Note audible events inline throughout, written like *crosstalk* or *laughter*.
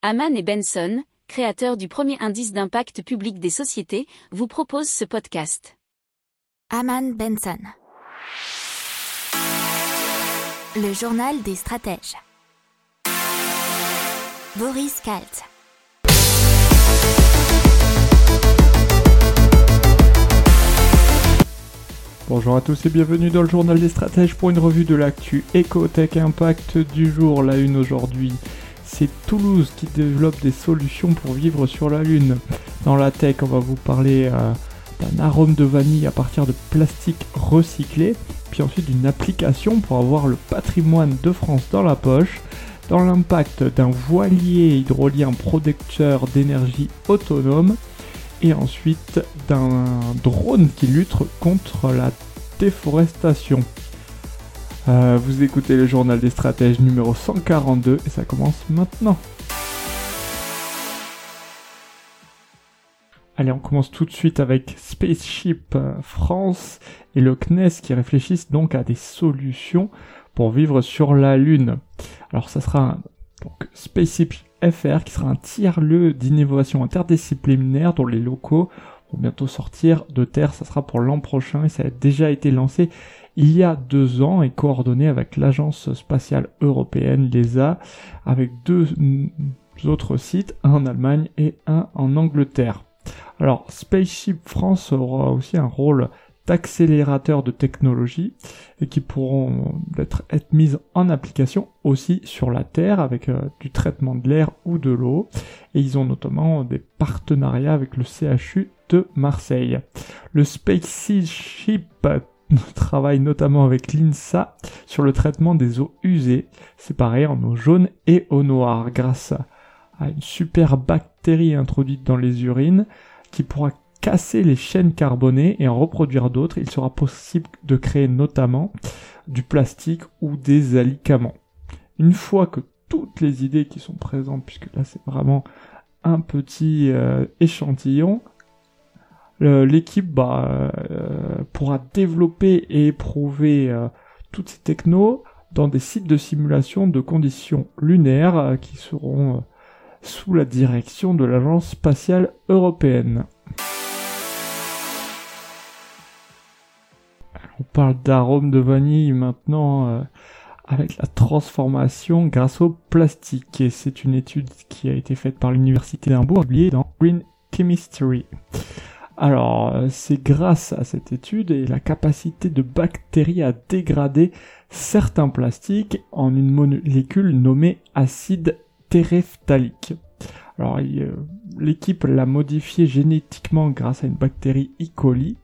Haman et Benson, créateurs du premier indice d'impact public des sociétés, vous proposent ce podcast. Haman Benson. Le journal des stratèges. Boris Kalt. Bonjour à tous et bienvenue dans le journal des stratèges pour une revue de l'actu Ecotech Impact du jour. La une aujourd'hui, c'est Toulouse qui développe des solutions pour vivre sur la Lune. Dans la tech, on va vous parler euh, d'un arôme de vanille à partir de plastique recyclé, puis ensuite d'une application pour avoir le patrimoine de France dans la poche. Dans l'impact d'un voilier hydrolien producteur d'énergie autonome, et ensuite d'un drone qui lutte contre la déforestation. Euh, vous écoutez le journal des stratèges numéro 142 et ça commence maintenant. Allez, on commence tout de suite avec Spaceship France et le CNES qui réfléchissent donc à des solutions pour vivre sur la Lune. Alors ça sera donc Spaceship FR qui sera un tiers-lieu d'innovation interdisciplinaire dont les locaux vont bientôt sortir de terre. Ça sera pour l'an prochain et ça a déjà été lancé il y a deux ans et coordonné avec l'Agence spatiale européenne, l'ESA, avec deux autres sites, un en Allemagne et un en Angleterre. Alors, Spaceship France aura aussi un rôle d'accélérateur de technologie et qui pourront être, être mises en application aussi sur la Terre avec euh, du traitement de l'air ou de l'eau. Et ils ont notamment des partenariats avec le CHU de Marseille. Le Spaceship *laughs* travaille notamment avec l'INSA sur le traitement des eaux usées, séparées en eau jaune et eau noire, grâce à une super bactérie introduite dans les urines qui pourra casser les chaînes carbonées et en reproduire d'autres. Il sera possible de créer notamment du plastique ou des alicaments. Une fois que toutes les idées qui sont présentes, puisque là c'est vraiment un petit euh, échantillon, l'équipe bah, euh, pourra développer et éprouver euh, toutes ces technos dans des sites de simulation de conditions lunaires euh, qui seront sous la direction de l'Agence spatiale européenne. On parle d'arôme de vanille maintenant avec la transformation grâce au plastique. C'est une étude qui a été faite par l'Université d'Hambourg, publiée dans Green Chemistry. Alors, euh, c'est grâce à cette étude et la capacité de bactéries à dégrader certains plastiques en une molécule nommée acide téréphthalique. Alors, euh, l'équipe l'a modifié génétiquement grâce à une bactérie E. coli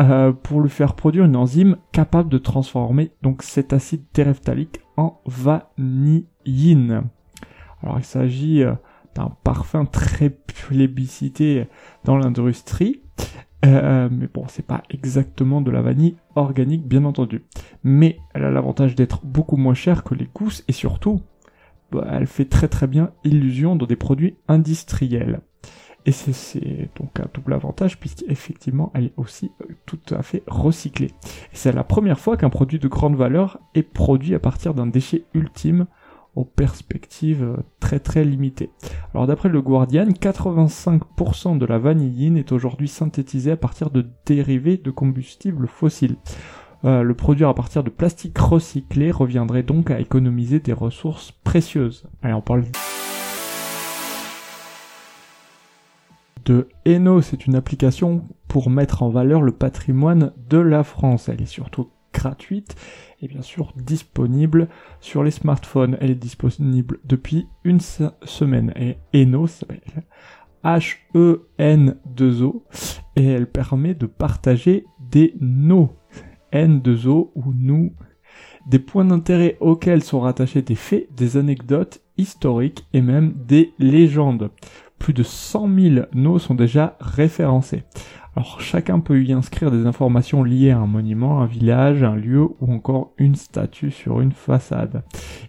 euh, pour lui faire produire une enzyme capable de transformer donc cet acide téréphthalique en vanilline. Alors, il s'agit d'un parfum très plébiscité dans l'industrie. Euh, mais bon, c'est pas exactement de la vanille organique, bien entendu. Mais elle a l'avantage d'être beaucoup moins chère que les gousses et surtout, bah, elle fait très très bien illusion dans des produits industriels. Et c'est donc un double avantage puisqu'effectivement elle est aussi euh, tout à fait recyclée. C'est la première fois qu'un produit de grande valeur est produit à partir d'un déchet ultime aux perspectives très très limitées. Alors d'après le Guardian, 85% de la vanilline est aujourd'hui synthétisée à partir de dérivés de combustibles fossiles. Euh, le produire à partir de plastique recyclé reviendrait donc à économiser des ressources précieuses. Allez, on parle de Eno, c'est une application pour mettre en valeur le patrimoine de la France. Elle est surtout gratuite et bien sûr disponible sur les smartphones. Elle est disponible depuis une semaine et Eno s'appelle H-E-N-2-O et elle permet de partager des no N2O ou nous des points d'intérêt auxquels sont rattachés des faits, des anecdotes historiques et même des légendes. Plus de 100 000 noms sont déjà référencés. Alors chacun peut y inscrire des informations liées à un monument, un village, un lieu ou encore une statue sur une façade.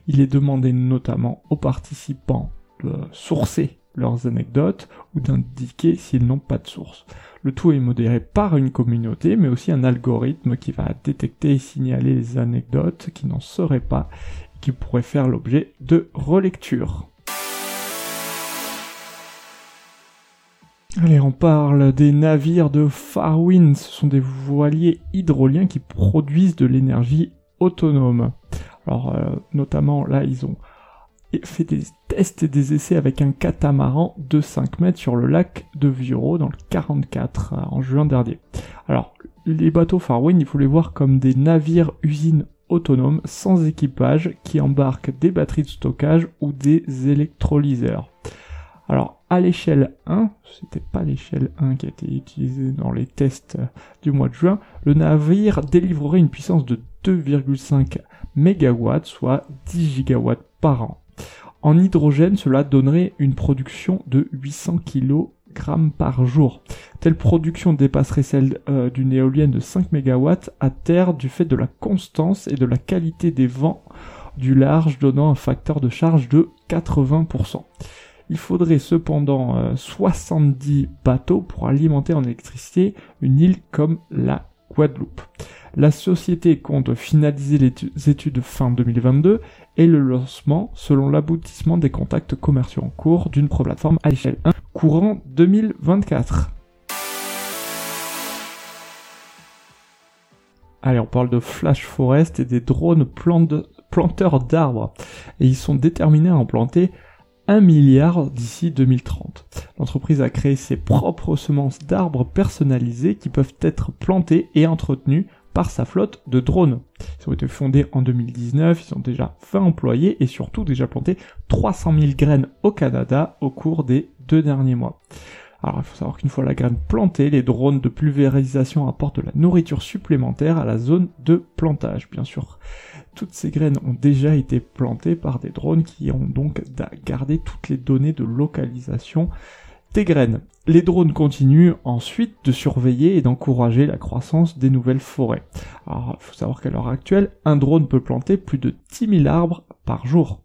Il est demandé notamment aux participants de sourcer leurs anecdotes ou d'indiquer s'ils n'ont pas de source. Le tout est modéré par une communauté, mais aussi un algorithme qui va détecter et signaler les anecdotes qui n'en seraient pas et qui pourraient faire l'objet de relecture. Allez, on parle des navires de Farwind. Ce sont des voiliers hydroliens qui produisent de l'énergie autonome. Alors, euh, notamment, là, ils ont fait des tests et des essais avec un catamaran de 5 mètres sur le lac de Viuro dans le 44 euh, en juin dernier. Alors, les bateaux Farwind, il faut les voir comme des navires usines autonomes sans équipage qui embarquent des batteries de stockage ou des électrolyseurs. Alors, à l'échelle 1, c'était pas l'échelle 1 qui a été utilisée dans les tests du mois de juin, le navire délivrerait une puissance de 2,5 MW, soit 10 gigawatts par an. En hydrogène, cela donnerait une production de 800 kg par jour. Telle production dépasserait celle euh, d'une éolienne de 5 MW à terre du fait de la constance et de la qualité des vents du large donnant un facteur de charge de 80%. Il faudrait cependant 70 euh, bateaux pour alimenter en électricité une île comme la Guadeloupe. La société compte finaliser les études fin 2022 et le lancement selon l'aboutissement des contacts commerciaux en cours d'une plateforme à l'échelle 1 courant 2024. Allez, on parle de Flash Forest et des drones planteurs d'arbres. Et ils sont déterminés à en planter 1 milliard d'ici 2030. L'entreprise a créé ses propres semences d'arbres personnalisées qui peuvent être plantées et entretenues par sa flotte de drones. Ils ont été fondés en 2019, ils ont déjà 20 employés et surtout déjà planté 300 000 graines au Canada au cours des deux derniers mois. Alors il faut savoir qu'une fois la graine plantée, les drones de pulvérisation apportent de la nourriture supplémentaire à la zone de plantage. Bien sûr, toutes ces graines ont déjà été plantées par des drones qui ont donc gardé toutes les données de localisation des graines. Les drones continuent ensuite de surveiller et d'encourager la croissance des nouvelles forêts. Alors, il faut savoir qu'à l'heure actuelle, un drone peut planter plus de 10 000 arbres par jour.